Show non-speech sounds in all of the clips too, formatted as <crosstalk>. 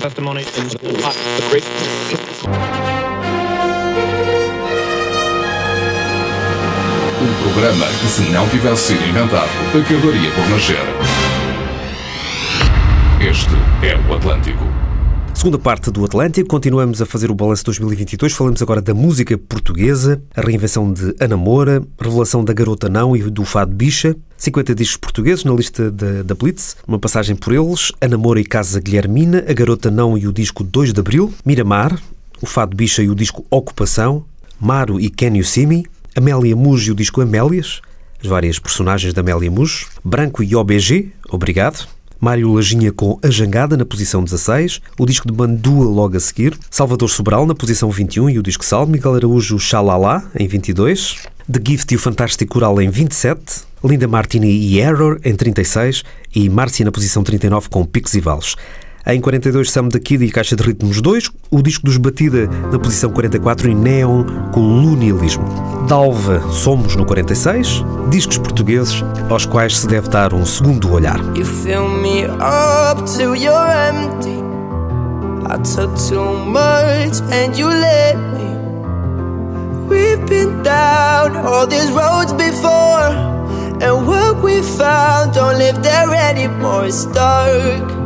testimony the Um programa que, se não tivesse sido inventado, acabaria por nascer. Este é o Atlântico. Segunda parte do Atlântico, continuamos a fazer o balanço de 2022. Falamos agora da música portuguesa, a reinvenção de Ana Moura, revelação da Garota Não e do Fado Bicha, 50 discos portugueses na lista da, da Blitz, uma passagem por eles, Ana Moura e Casa Guilhermina, a Garota Não e o disco 2 de Abril, Miramar, o Fado Bicha e o disco Ocupação, Maro e See Me, Amélia Mujo e o disco Amélias, as várias personagens da Amélia Mujo, Branco e OBG, Obrigado, Mário Lajinha com A Jangada na posição 16, o disco de Bandua logo a seguir, Salvador Sobral na posição 21 e o disco Sal, Miguel Araújo Xalala em 22, The Gift e o Fantástico Coral em 27, Linda Martini e Error em 36 e Márcia na posição 39 com Picos e Vales. Em 42, Sam da Kid e Caixa de Ritmos 2, o disco dos Batida na posição 44 e Neon com Lunialismo. Dalva, Somos no 46, discos portugueses aos quais se deve dar um segundo olhar. You fill me up till you're empty. I took too much and you let me. We've been down all these roads before, and what we found don't live there anymore. It's dark.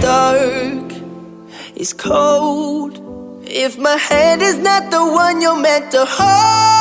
dark, it's cold. If my hand is not the one you're meant to hold,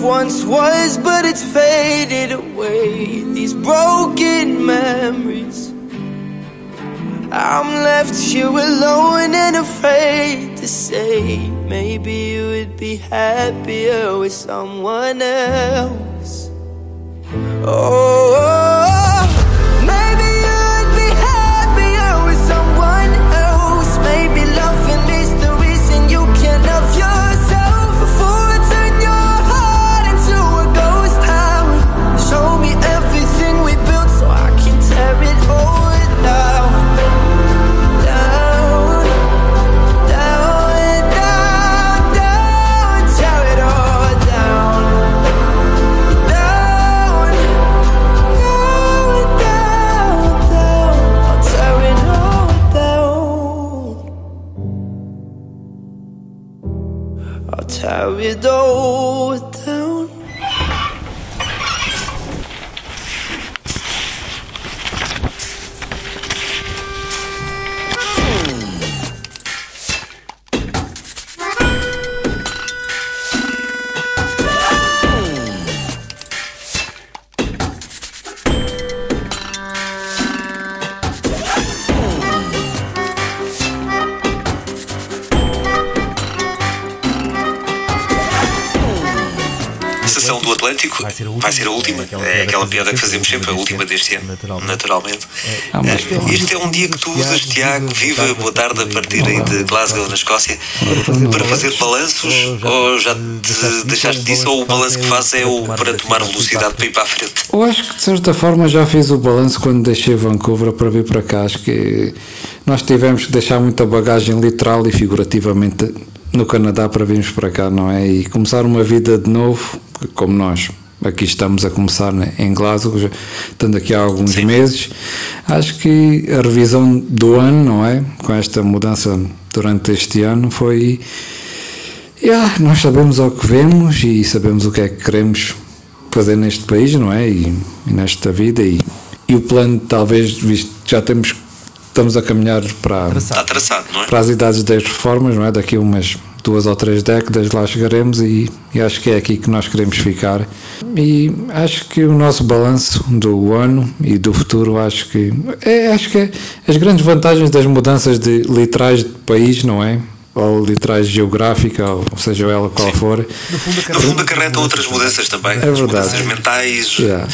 once was, but it's faded away. These broken memories. I'm left here alone and afraid to say. Maybe you would be happier with someone else. Oh, oh, oh. It all vai ser a última, vai ser a última. é aquela piada que fazemos sempre, a última deste ano, naturalmente. É, este é um dia que tu usas, Tiago, viva, boa tarde, a partir aí de Glasgow, na Escócia, para fazer balanços, ou já te deixaste disso, ou o balanço que fazes é o para tomar velocidade para ir para a frente? Eu acho que de certa forma já fiz o balanço quando deixei Vancouver para vir para cá. Acho que nós tivemos que deixar muita bagagem literal e figurativamente no Canadá para virmos para cá, não é? E começar uma vida de novo, como nós aqui estamos a começar em Glasgow, estando aqui há alguns Sim. meses. Acho que a revisão do ano, não é? Com esta mudança durante este ano foi. Yeah, nós sabemos o que vemos e sabemos o que é que queremos fazer neste país, não é? E, e nesta vida. E, e o plano, talvez, visto já temos estamos a caminhar para, traçado, é? para as idades das reformas, não é? Daqui a umas duas ou três décadas lá chegaremos e, e, acho que é aqui que nós queremos ficar. E acho que o nosso balanço do ano e do futuro, acho que é, acho que é as grandes vantagens das mudanças de literais de país, não é? Ou literais geográfica, ou seja ela qual Sim. for. No fundo, acarreta outras mudanças também. É verdade. Mudanças mentais, yeah.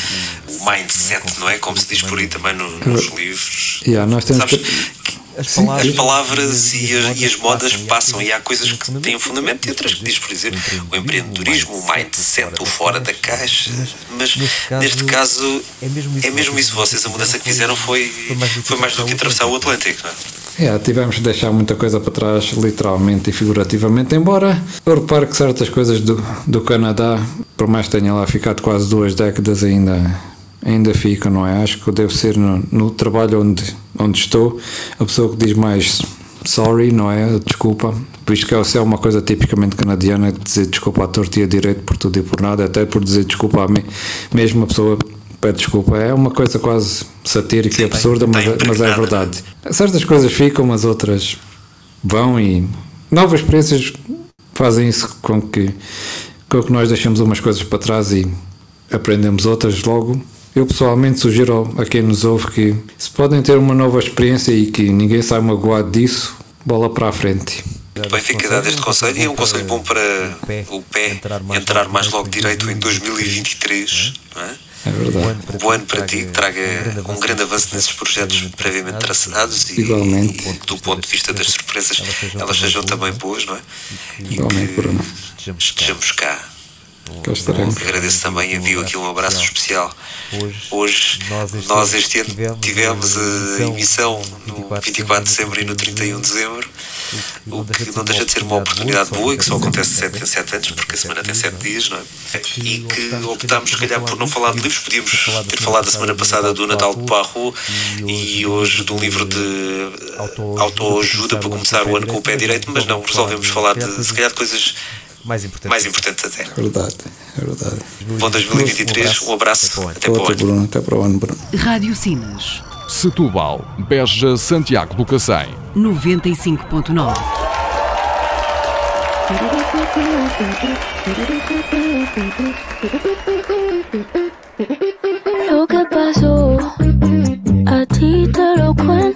o mindset, não é? Como se diz por aí também no, nos livros. Yeah, nós temos Sabes, que... As palavras, as palavras e, as, e, as, modas passam e há coisas que têm fundamento e outras que diz, por exemplo, o empreendedorismo, o mindset, o fora da caixa. Mas neste caso é mesmo isso. Vocês, a mudança que fizeram foi, foi mais do que atravessar o Atlântico. Não é? É, tivemos de deixar muita coisa para trás, literalmente e figurativamente, embora eu reparo que certas coisas do, do Canadá, por mais que tenha lá ficado quase duas décadas, ainda, ainda ficam, não é? Acho que eu devo ser no, no trabalho onde, onde estou a pessoa que diz mais sorry, não é? Desculpa, visto que é uma coisa tipicamente canadiana dizer desculpa à torta e a direito por tudo e por nada, até por dizer desculpa a mim, mesmo a pessoa pede desculpa. É uma coisa quase satírica Sim, e absurda, mas, é, mas é verdade. Certas coisas ficam, mas outras vão e novas experiências fazem isso com que, com que nós deixamos umas coisas para trás e aprendemos outras logo. Eu pessoalmente sugiro a quem nos ouve que se podem ter uma nova experiência e que ninguém sai magoado disso, bola para a frente. Bem, fica dado este conselho e é um conselho bom para o pé entrar mais logo direito em 2023, não é? É verdade. Bom ano para ti, que traga um grande avanço nesses projetos previamente traçados e, Igualmente. e do ponto de vista das surpresas, elas sejam também boas, não é? Igualmente, Bruno. Estejamos cá. Cá estaremos. Agradeço também, envio aqui um abraço especial. Hoje, nós este ano tivemos a emissão no 24 de dezembro e no 31 de dezembro, o que não deixa de ser uma oportunidade boa e que só acontece 7 em 7 anos, porque a semana tem 7 dias, não é? E que optámos, se calhar, por não falar de livros, podíamos ter falado a semana passada do Natal de Parro e hoje de um livro de autoajuda para começar o ano com o pé direito, mas não, resolvemos falar de, se calhar, de coisas mais importante. Mais importante até. É verdade, é verdade. Bom 2023, um abraço. Até para o ano. Bruno, até para o ano, Bruno. Rádio Sinas. Setúbal, Beja, Santiago do Cacém. 95.9. Lo que pasó, a ti te lo cuento.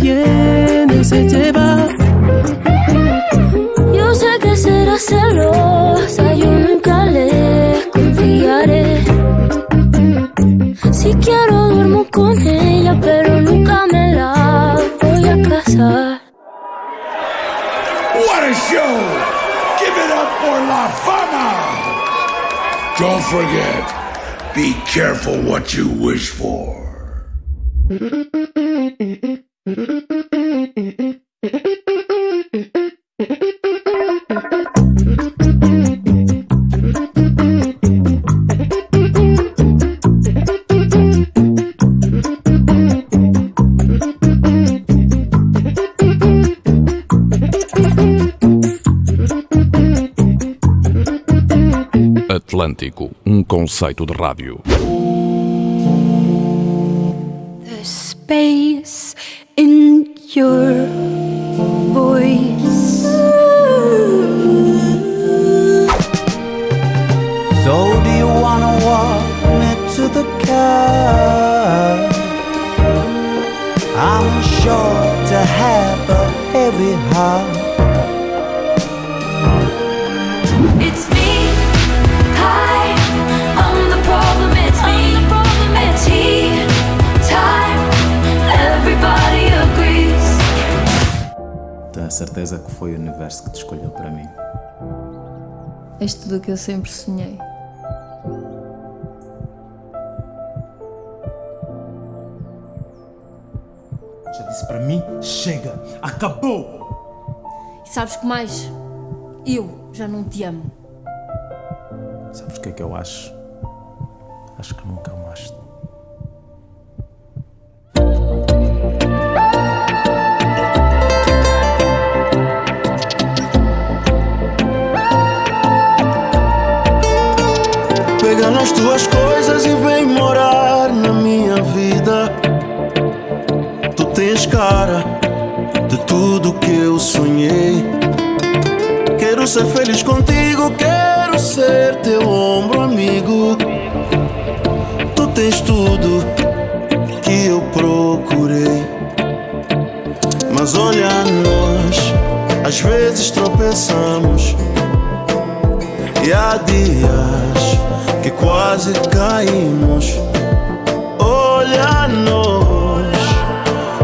Viene se te va. Yo sé que será celosa, yo nunca le confiaré. Si quiero duermo con ella, pero nunca me la voy a casar. What a show! Give it up for La Fama! Don't forget, be careful what you wish for. Atlântico, um conceito de rádio. The space universo que te escolheu para mim. És tudo o que eu sempre sonhei. Já disse para mim, chega, acabou! E sabes que mais? Eu já não te amo. Sabes o que é que eu acho? Acho que nunca amaste. Caímos. Olha nós,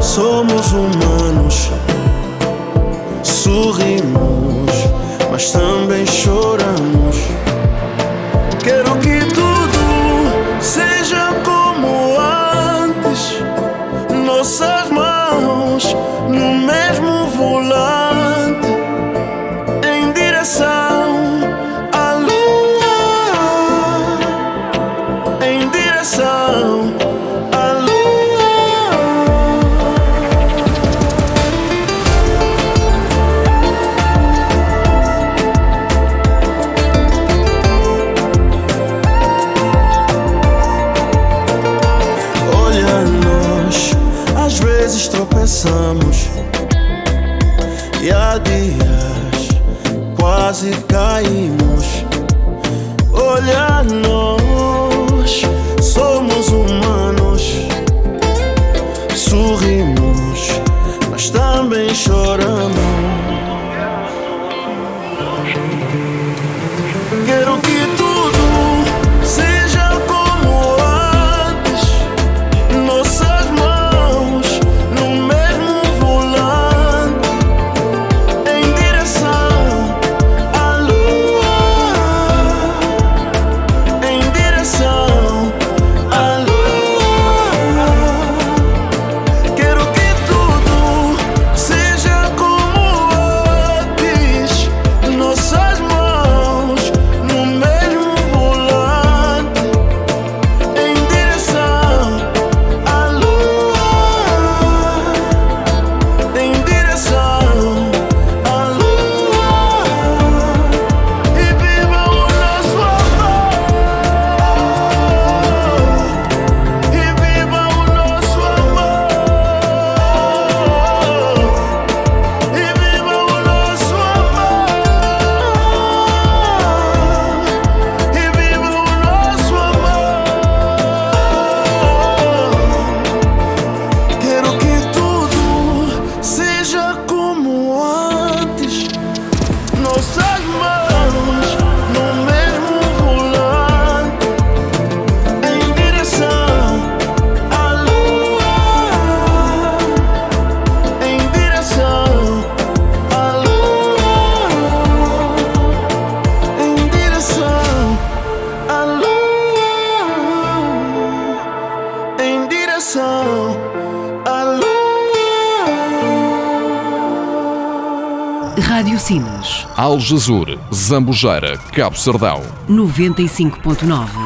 somos humanos. Sorrimos, mas também choramos. quase caímos. Olha nós, somos humanos. Sorrimos, mas também choramos. Algesur, Zambujeira, Cabo Sardão. 95.9.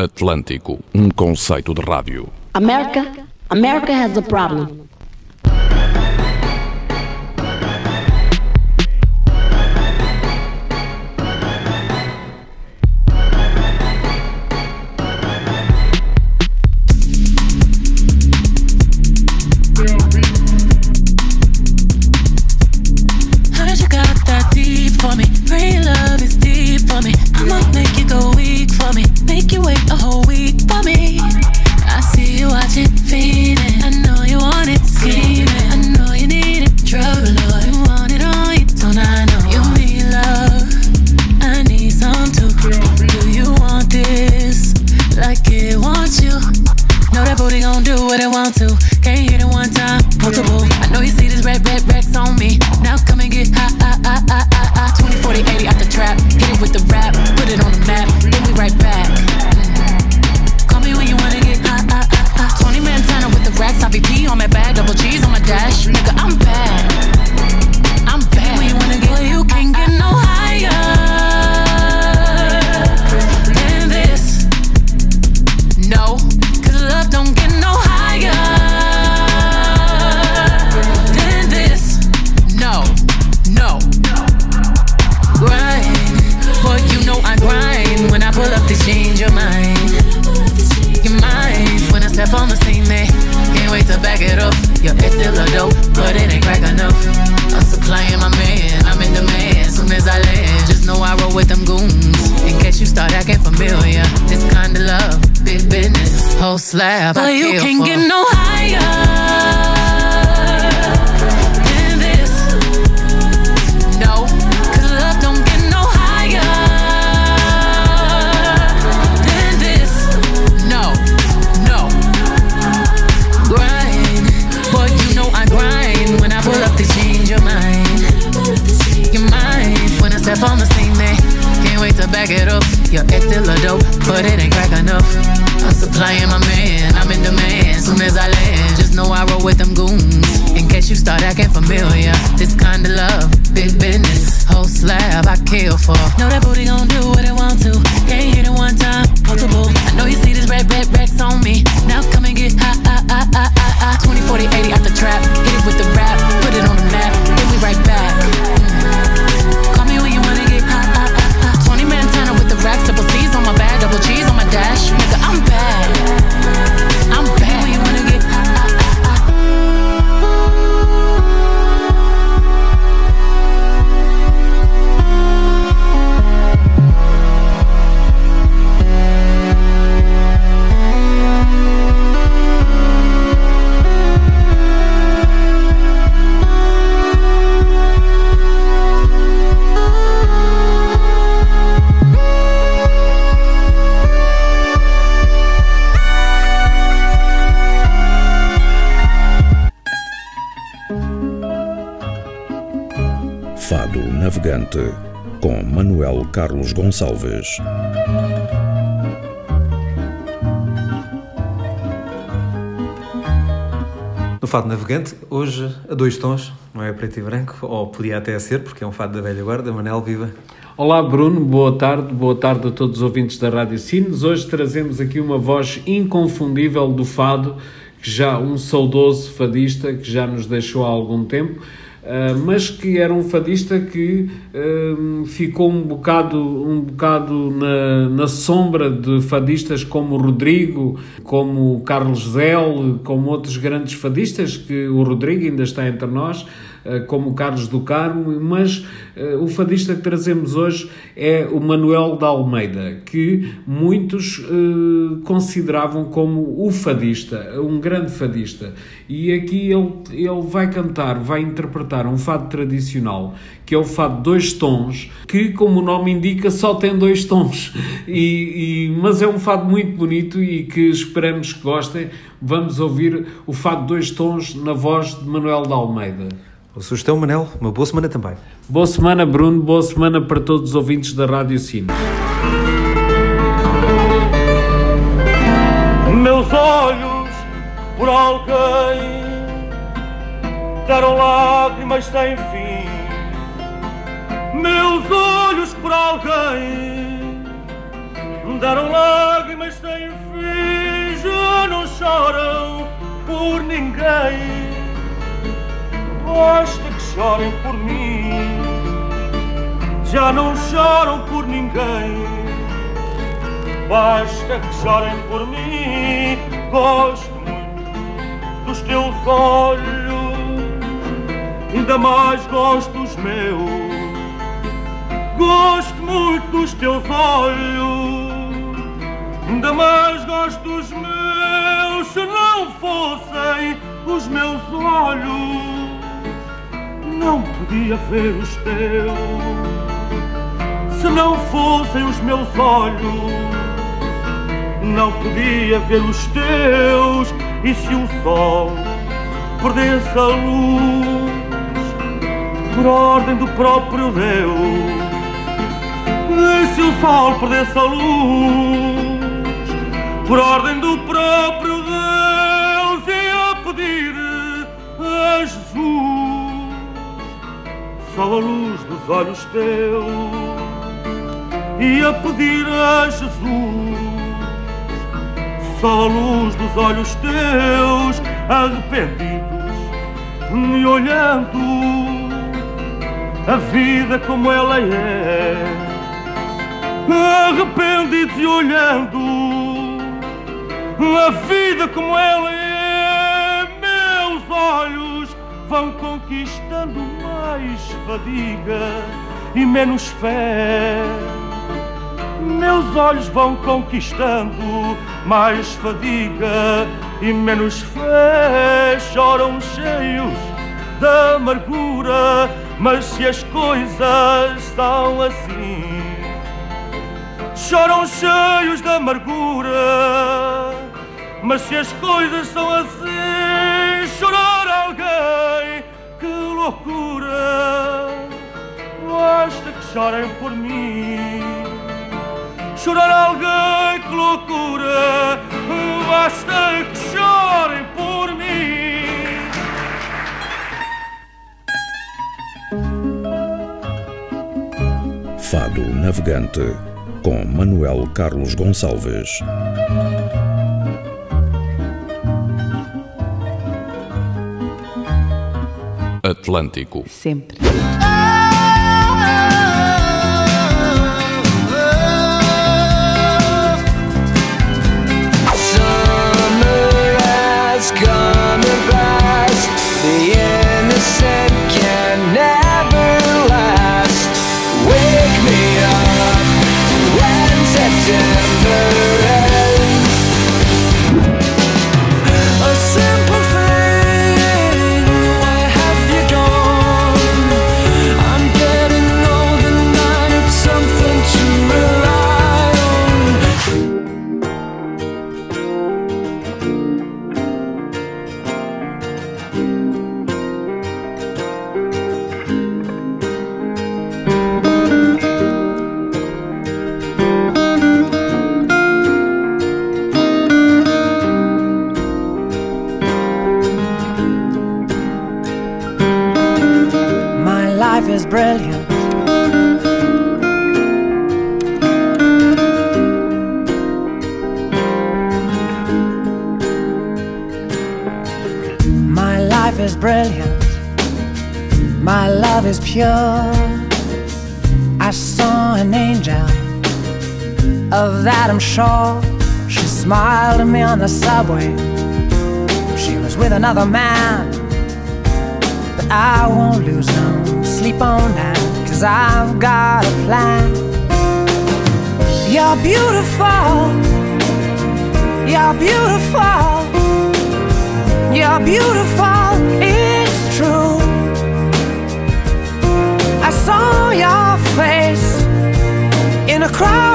Atlântico, um conceito de rádio. America, America has a problem. Laugh. Com Manuel Carlos Gonçalves. No Fado Navegante, hoje a dois tons, não é preto e branco, ou podia até ser, porque é um fado da velha guarda. Manel, viva! Olá Bruno, boa tarde, boa tarde a todos os ouvintes da Rádio Cines. Hoje trazemos aqui uma voz inconfundível do fado, que já um saudoso fadista que já nos deixou há algum tempo, ah, mas que era um fadista que ah, ficou um bocado, um bocado na, na sombra de fadistas como Rodrigo, como Carlos Zel, como outros grandes fadistas, que o Rodrigo ainda está entre nós, como o Carlos do Carmo, mas ah, o fadista que trazemos hoje é o Manuel da Almeida, que muitos ah, consideravam como o fadista, um grande fadista. E aqui ele, ele vai cantar, vai interpretar um fado tradicional, que é o fado Dois Tons, que, como o nome indica, só tem dois tons. <laughs> E, e- mas é um fado muito bonito e que esperamos que gostem. Vamos ouvir o fado Dois Tons na voz de Manuel da Almeida. Boa sugestão, Manel. Uma boa semana também. Boa semana, Bruno. Boa semana para todos os ouvintes da Rádio Cine. Meus olhos por alguém deram lágrimas sem fim. Meus olhos por alguém Deram lágrimas sem fim, já não choram por ninguém. Basta que chorem por mim, já não choram por ninguém. Basta que chorem por mim, gosto muito dos teus olhos, ainda mais gosto dos meus. Gosto muito dos teus olhos, ainda mais gosto dos meus. Se não fossem os meus olhos, não podia ver os teus. Se não fossem os meus olhos, não podia ver os teus. E se o sol perdesse a luz por ordem do próprio Deus? E se o sol perdesse a luz por ordem a luz dos olhos teus ia pedir a Jesus só a luz dos olhos teus arrependidos e olhando a vida como ela é arrependidos e olhando a vida como ela é, meus olhos vão conquistando mais fadiga e menos fé. Meus olhos vão conquistando mais fadiga e menos fé. Choram cheios de amargura, mas se as coisas são assim choram cheios de amargura. Mas se as coisas são assim, chorar alguém, que loucura! Basta que chorem por mim. Chorar alguém, que loucura! Basta que chorem por mim. Fado Navegante com Manuel Carlos Gonçalves. Atlântico. Sempre. say on the subway. She was with another man. But I won't lose no sleep on that, cause I've got a plan. You're beautiful, you're beautiful, you're beautiful, it's true. I saw your face in a crowded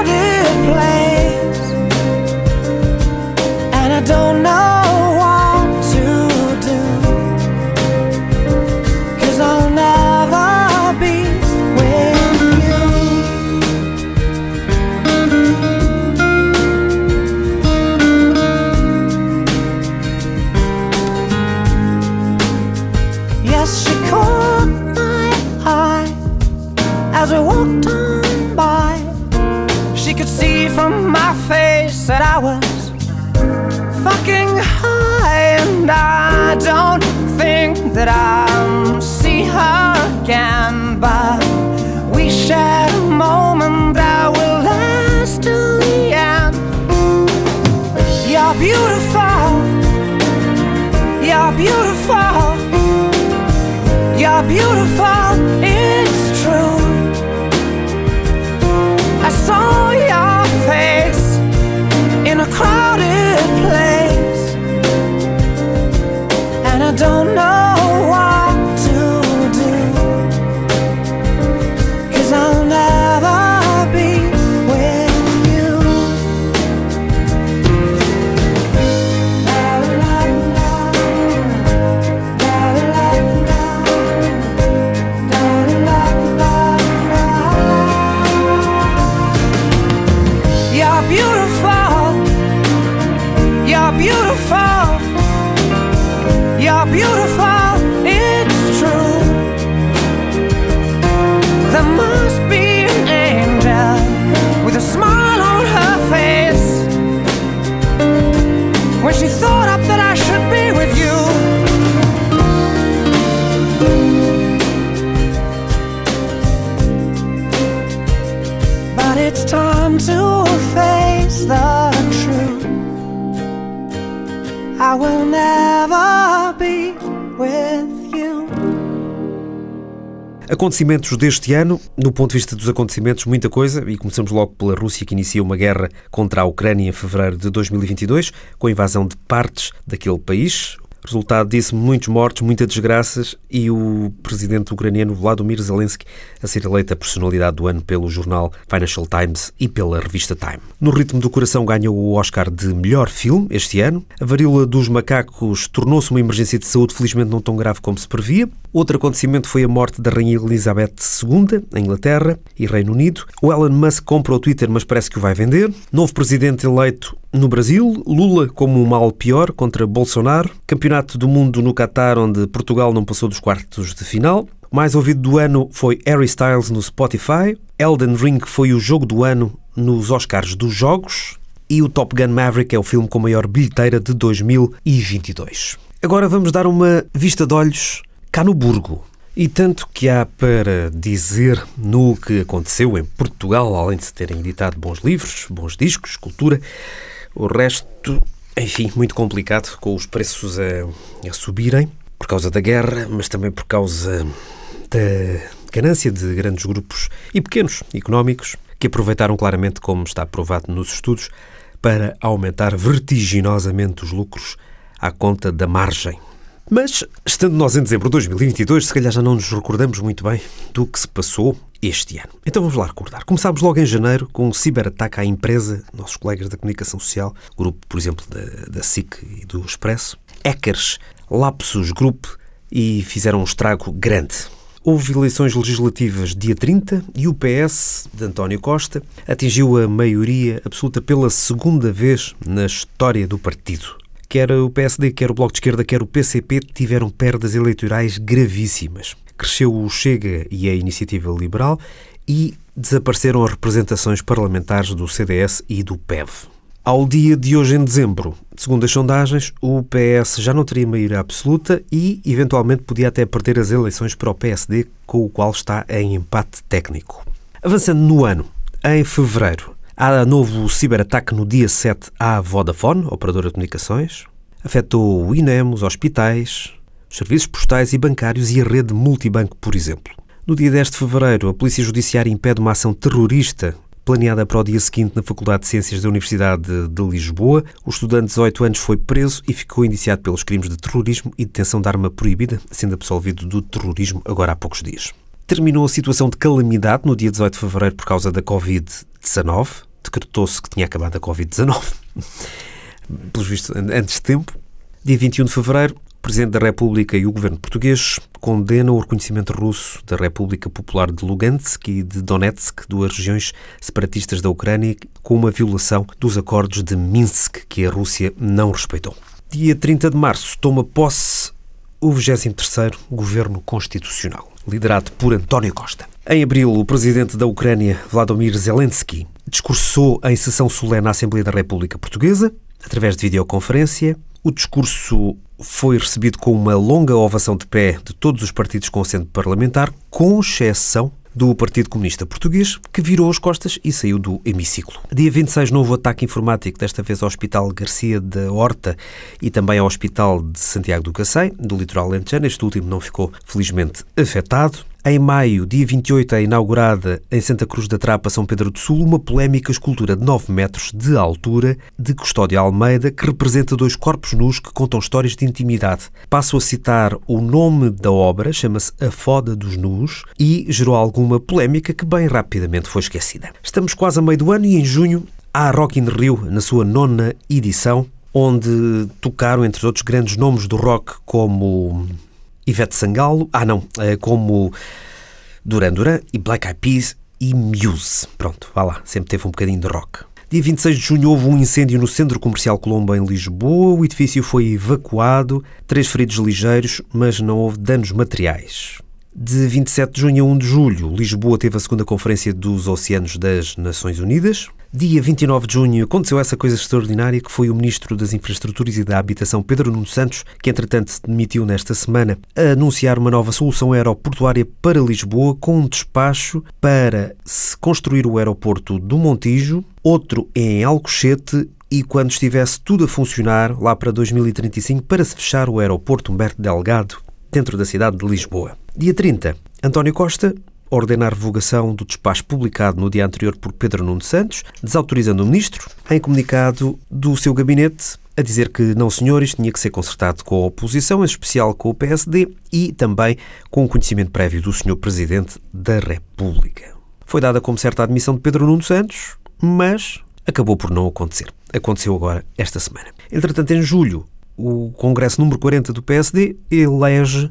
said I was fucking high, and I don't think that I'll see her again. But we shared a moment that will last till the end. You're beautiful, you're beautiful, you're beautiful, don't know Acontecimentos deste ano, no ponto de vista dos acontecimentos, muita coisa, e começamos logo pela Rússia, que inicia uma guerra contra a Ucrânia em fevereiro de 2022, com a invasão de partes daquele país. Resultado disso, muitos mortos, muitas desgraças e o presidente ucraniano Vladimir Zelensky a ser eleita a personalidade do ano pelo jornal Financial Times e pela revista Time. No ritmo do coração ganhou o Oscar de melhor filme este ano. A varíola dos macacos tornou-se uma emergência de saúde, felizmente não tão grave como se previa. Outro acontecimento foi a morte da Rainha Elizabeth II, em Inglaterra e Reino Unido. O Elon Musk compra o Twitter, mas parece que o vai vender. Novo presidente eleito no Brasil, Lula como um mal pior contra Bolsonaro. Campeonato do Mundo no Qatar, onde Portugal não passou dos quartos de final. O mais ouvido do ano foi Harry Styles no Spotify. Elden Ring foi o jogo do ano nos Oscars dos Jogos. E o Top Gun Maverick é o filme com maior bilheteira de 2022. Agora vamos dar uma vista de olhos cá no Burgo. E tanto que há para dizer no que aconteceu em Portugal, além de se terem editado bons livros, bons discos, cultura, o resto, enfim, muito complicado, com os preços a, a subirem por causa da guerra, mas também por causa da ganância de grandes grupos e pequenos económicos que aproveitaram claramente, como está provado nos estudos, para aumentar vertiginosamente os lucros à conta da margem. Mas, estando nós em dezembro de 2022, se calhar já não nos recordamos muito bem do que se passou este ano. Então vamos lá recordar. Começámos logo em janeiro com um ciberataque à empresa, nossos colegas da comunicação social, grupo, por exemplo, da, da SIC e do Expresso, hackers, Lapsus Group e fizeram um estrago grande. Houve eleições legislativas dia 30 e o PS, de António Costa, atingiu a maioria absoluta pela segunda vez na história do partido. Quer o PSD, quer o Bloco de Esquerda, quer o PCP tiveram perdas eleitorais gravíssimas. Cresceu o Chega e a Iniciativa Liberal e desapareceram as representações parlamentares do CDS e do PEV. Ao dia de hoje, em dezembro, segundo as sondagens, o PS já não teria maioria absoluta e, eventualmente, podia até perder as eleições para o PSD, com o qual está em empate técnico. Avançando no ano, em fevereiro, há novo ciberataque no dia 7 à Vodafone, operadora de comunicações. Afetou o INEM, os hospitais, os serviços postais e bancários e a rede multibanco, por exemplo. No dia 10 de fevereiro, a Polícia Judiciária impede uma ação terrorista planeada para o dia seguinte na Faculdade de Ciências da Universidade de Lisboa. O estudante de 18 anos foi preso e ficou indiciado pelos crimes de terrorismo e detenção de arma proibida, sendo absolvido do terrorismo agora há poucos dias. Terminou a situação de calamidade no dia 18 de fevereiro por causa da Covid-19. Decretou-se que tinha acabado a Covid-19. Pelos vistos, antes de tempo. Dia 21 de fevereiro, o Presidente da República e o governo português condenam o reconhecimento russo da República Popular de Lugansk e de Donetsk, duas regiões separatistas da Ucrânia, com uma violação dos acordos de Minsk, que a Rússia não respeitou. Dia 30 de março, toma posse o 23º Governo Constitucional, liderado por António Costa. Em abril, o presidente da Ucrânia, Vladimir Zelensky, discursou em sessão solene na Assembleia da República Portuguesa, através de videoconferência. O discurso foi recebido com uma longa ovação de pé de todos os partidos com assento parlamentar, com exceção do Partido Comunista Português, que virou as costas e saiu do hemiciclo. Dia 26, novo ataque informático, desta vez ao Hospital Garcia da Horta e também ao Hospital de Santiago do Cacém, do litoral lentejano. Este último não ficou, felizmente, afetado. Em maio, dia 28, é inaugurada em Santa Cruz da Trapa, São Pedro do Sul, uma polémica escultura de 9 metros de altura de Custódio Almeida que representa dois corpos nus que contam histórias de intimidade. Passo a citar o nome da obra, chama-se A Foda dos Nus e gerou alguma polémica que bem rapidamente foi esquecida. Estamos quase a meio do ano e em junho há Rock in Rio, na sua nona edição, onde tocaram, entre outros grandes nomes do rock, como Ivete Sangalo, ah não, eh, como Duran Duran e Black Eyed Peas e Muse. Pronto, vá lá, sempre teve um bocadinho de rock. Dia 26 de junho houve um incêndio no Centro Comercial Colombo em Lisboa. O edifício foi evacuado, três feridos ligeiros, mas não houve danos materiais. De 27 de junho a 1 de julho, Lisboa teve a segunda Conferência dos Oceanos das Nações Unidas. Dia 29 de junho aconteceu essa coisa extraordinária que foi o Ministro das Infraestruturas e da Habitação, Pedro Nuno Santos, que entretanto se demitiu nesta semana, a anunciar uma nova solução aeroportuária para Lisboa com um despacho para se construir o aeroporto do Montijo, outro em Alcochete e quando estivesse tudo a funcionar, lá para 2035, para se fechar o aeroporto Humberto Delgado, dentro da cidade de Lisboa. Dia 30, António Costa ordena a revogação do despacho publicado no dia anterior por Pedro Nuno Santos, desautorizando o ministro, em comunicado do seu gabinete, a dizer que não, senhores, tinha que ser consertado com a oposição, em especial com o PSD e também com o conhecimento prévio do senhor Presidente da República. Foi dada como certa admissão de Pedro Nuno Santos, mas acabou por não acontecer. Aconteceu agora esta semana. Entretanto, em julho, o Congresso número 40 do PSD elege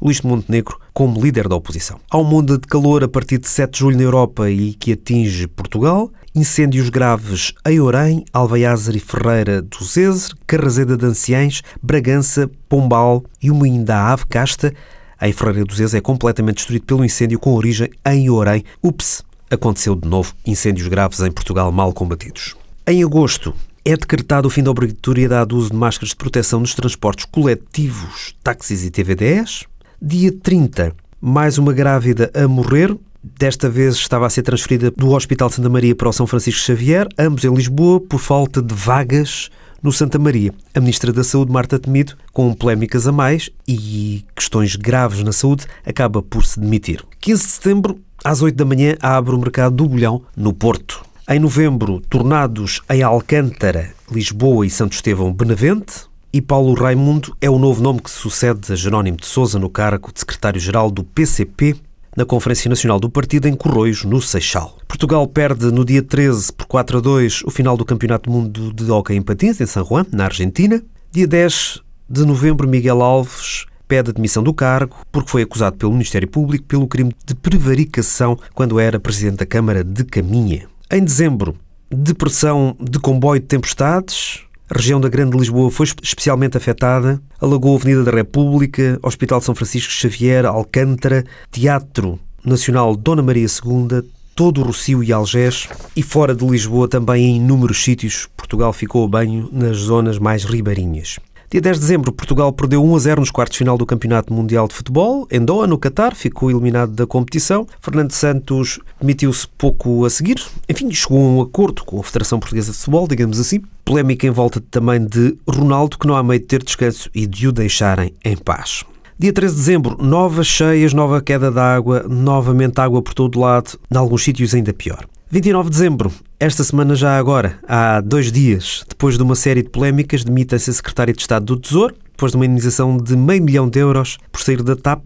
Luís de Montenegro como líder da oposição. Há uma onda de calor a partir de 7 de julho na Europa e que atinge Portugal. Incêndios graves em Orém, Alvaiázar e Ferreira do Zezer, Carrazeda de Anciães, Bragança, Pombal e o Moinho da Ave Casta. Em Ferreira do Zezer é completamente destruído pelo incêndio com origem em Orém. Ups, aconteceu de novo incêndios graves em Portugal mal combatidos. Em agosto, é decretado o fim da obrigatoriedade do uso de máscaras de proteção nos transportes coletivos, táxis e TVDs. Dia 30, mais uma grávida a morrer. Desta vez estava a ser transferida do Hospital Santa Maria para o São Francisco Xavier, ambos em Lisboa, por falta de vagas no Santa Maria. A Ministra da Saúde, Marta Temido, com polémicas a mais e questões graves na saúde, acaba por se demitir. 15 de setembro, às 8 da manhã, abre o mercado do Bolhão, no Porto. Em novembro, tornados em Alcântara, Lisboa e Santo Estevão Benavente e Paulo Raimundo é o novo nome que sucede a Jerónimo de Sousa no cargo de secretário-geral do PCP na Conferência Nacional do Partido em Corroios, no Seixal. Portugal perde no dia 13 por 4 a 2 o final do Campeonato do Mundo de Hockey em Patins, em San Juan, na Argentina. Dia 10 de novembro, Miguel Alves pede a demissão do cargo porque foi acusado pelo Ministério Público pelo crime de prevaricação quando era presidente da Câmara de Caminha. Em dezembro, depressão de comboio de tempestades, a região da Grande Lisboa foi especialmente afetada. A Avenida da República, Hospital São Francisco Xavier, Alcântara, Teatro Nacional Dona Maria II, todo o Rocio e Algés e fora de Lisboa também em inúmeros sítios. Portugal ficou a banho nas zonas mais ribeirinhas. Dia 10 de dezembro, Portugal perdeu 1 a 0 nos quartos final do Campeonato Mundial de Futebol. Em Doha, no Qatar, ficou eliminado da competição. Fernando Santos demitiu-se pouco a seguir. Enfim, chegou a um acordo com a Federação Portuguesa de Futebol, digamos assim. Polémica em volta também de Ronaldo, que não há meio de ter descanso e de o deixarem em paz. Dia 13 de dezembro, novas cheias, nova queda de água, novamente água por todo lado, em alguns sítios ainda pior. 29 de dezembro, esta semana já agora, há dois dias, depois de uma série de polémicas, demita-se a Secretária de Estado do Tesouro, depois de uma indenização de meio milhão de euros por sair da TAP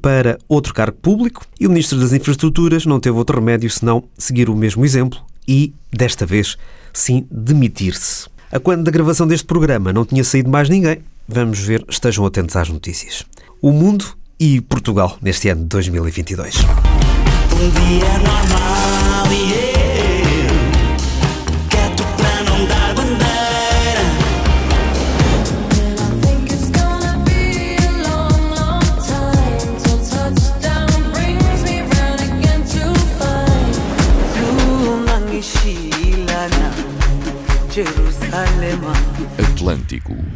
para outro cargo público, e o Ministro das Infraestruturas não teve outro remédio senão seguir o mesmo exemplo e, desta vez, sim, demitir-se. A quando da gravação deste programa não tinha saído mais ninguém, vamos ver, estejam atentos às notícias. O mundo e Portugal neste ano de 2022 um dia normal e eu quieto para não dar bandeira. Atlântico.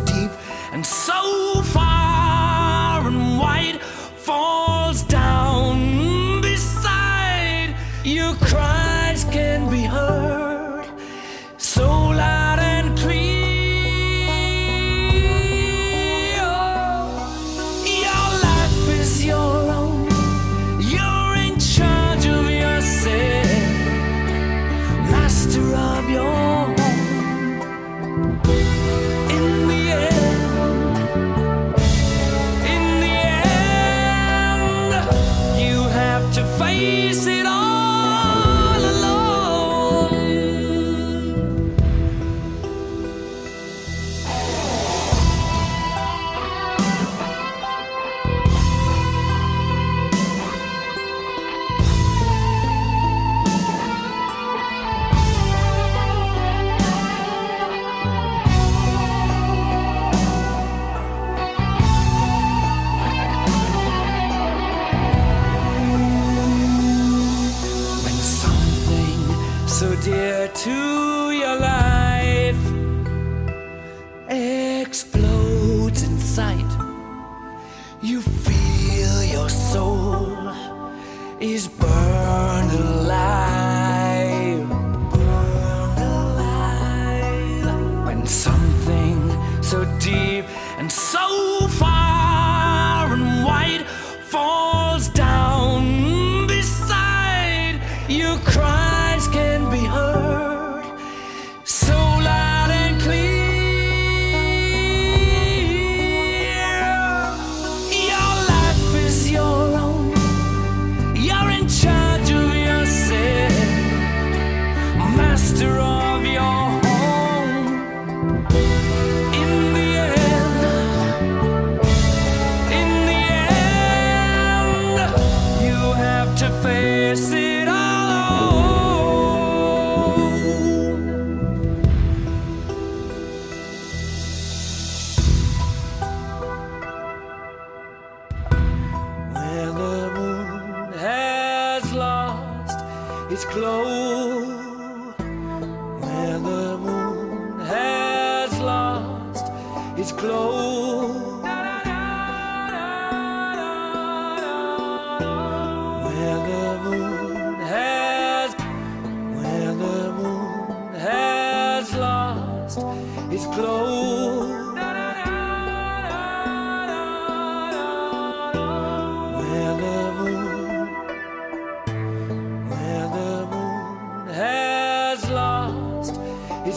explodes inside. You feel your soul is burning.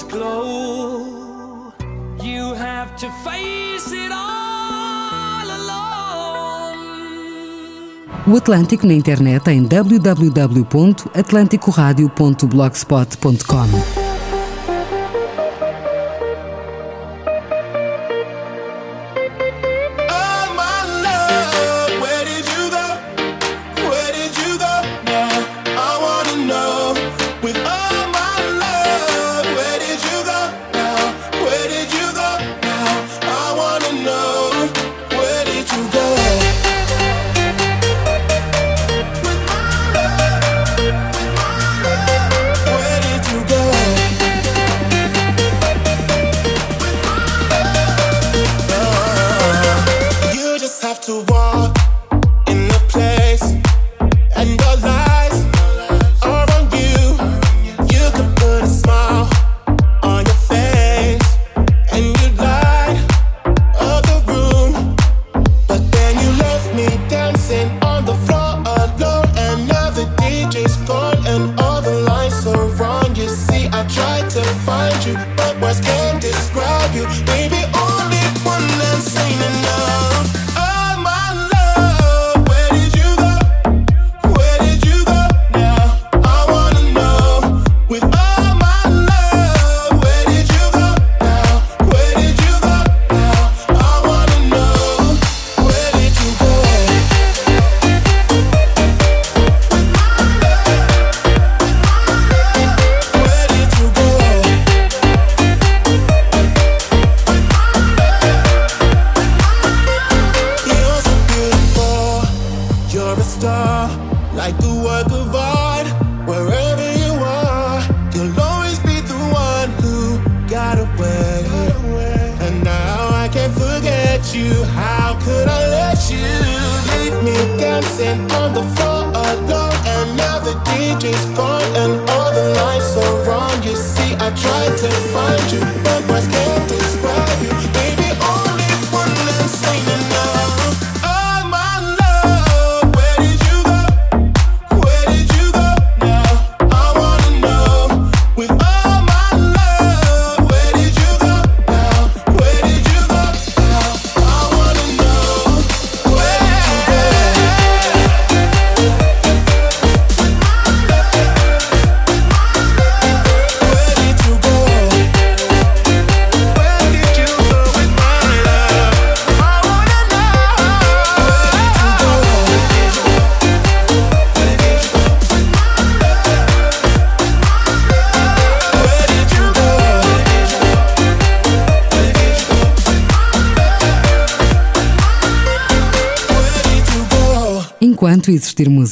glow. You have to face it all alone. O Atlântico na internet em www.atlanticoradio.blogspot.com.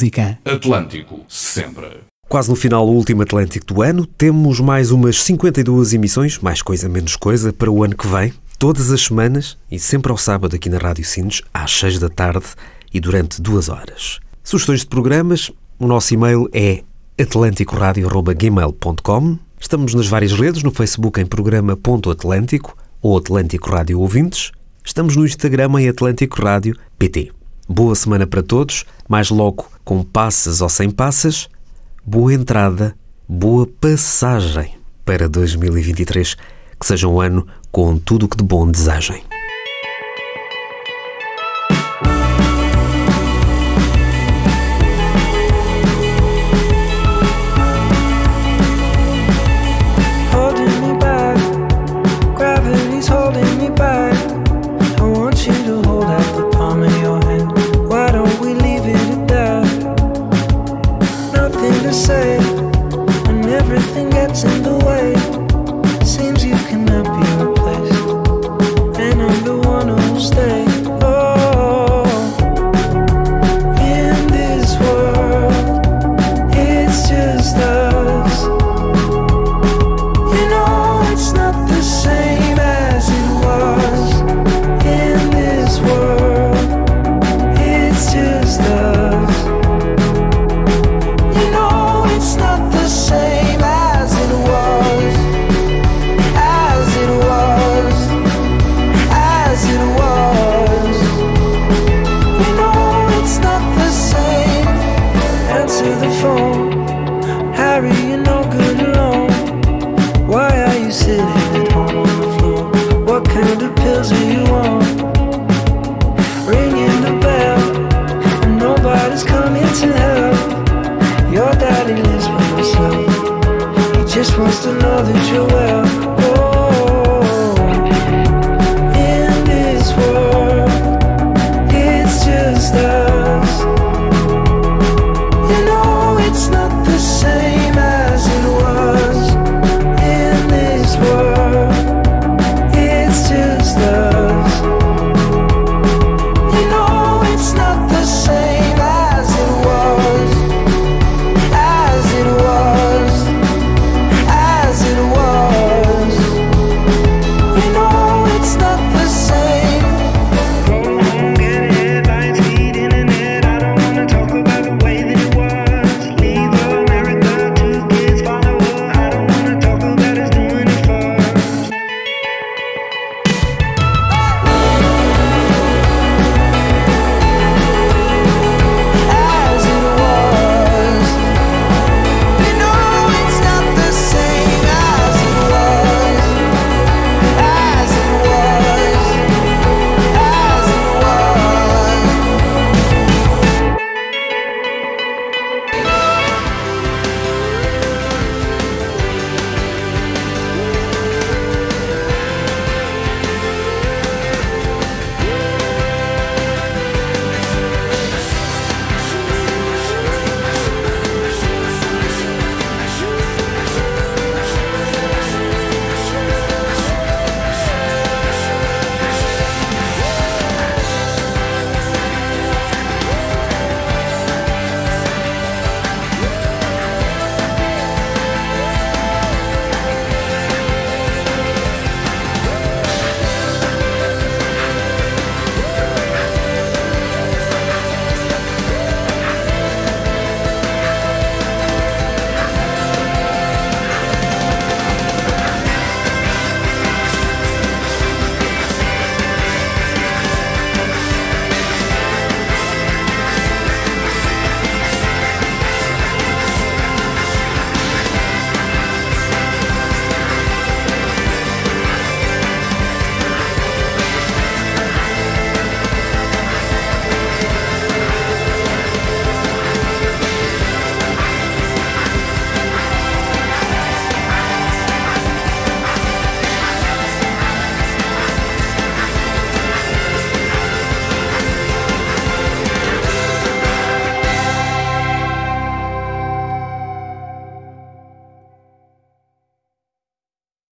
música. Atlântico, sempre. Quase no final, o último Atlântico do ano, temos mais umas 52 emissões, mais coisa, menos coisa, para o ano que vem, todas as semanas e sempre ao sábado aqui na Rádio Sines, às 6 da tarde e durante duas horas. Sugestões de programas, o nosso e-mail é atlanticoradio.gmail.com. Estamos nas várias redes, no Facebook em programa.atlântico ou Atlântico Rádio Ouvintes. Estamos no Instagram em Atlântico Rádio PT. Boa semana para todos, mais logo com passas ou sem passas. Boa entrada, boa passagem para 2023. Que seja um ano com tudo o que de bom desejem.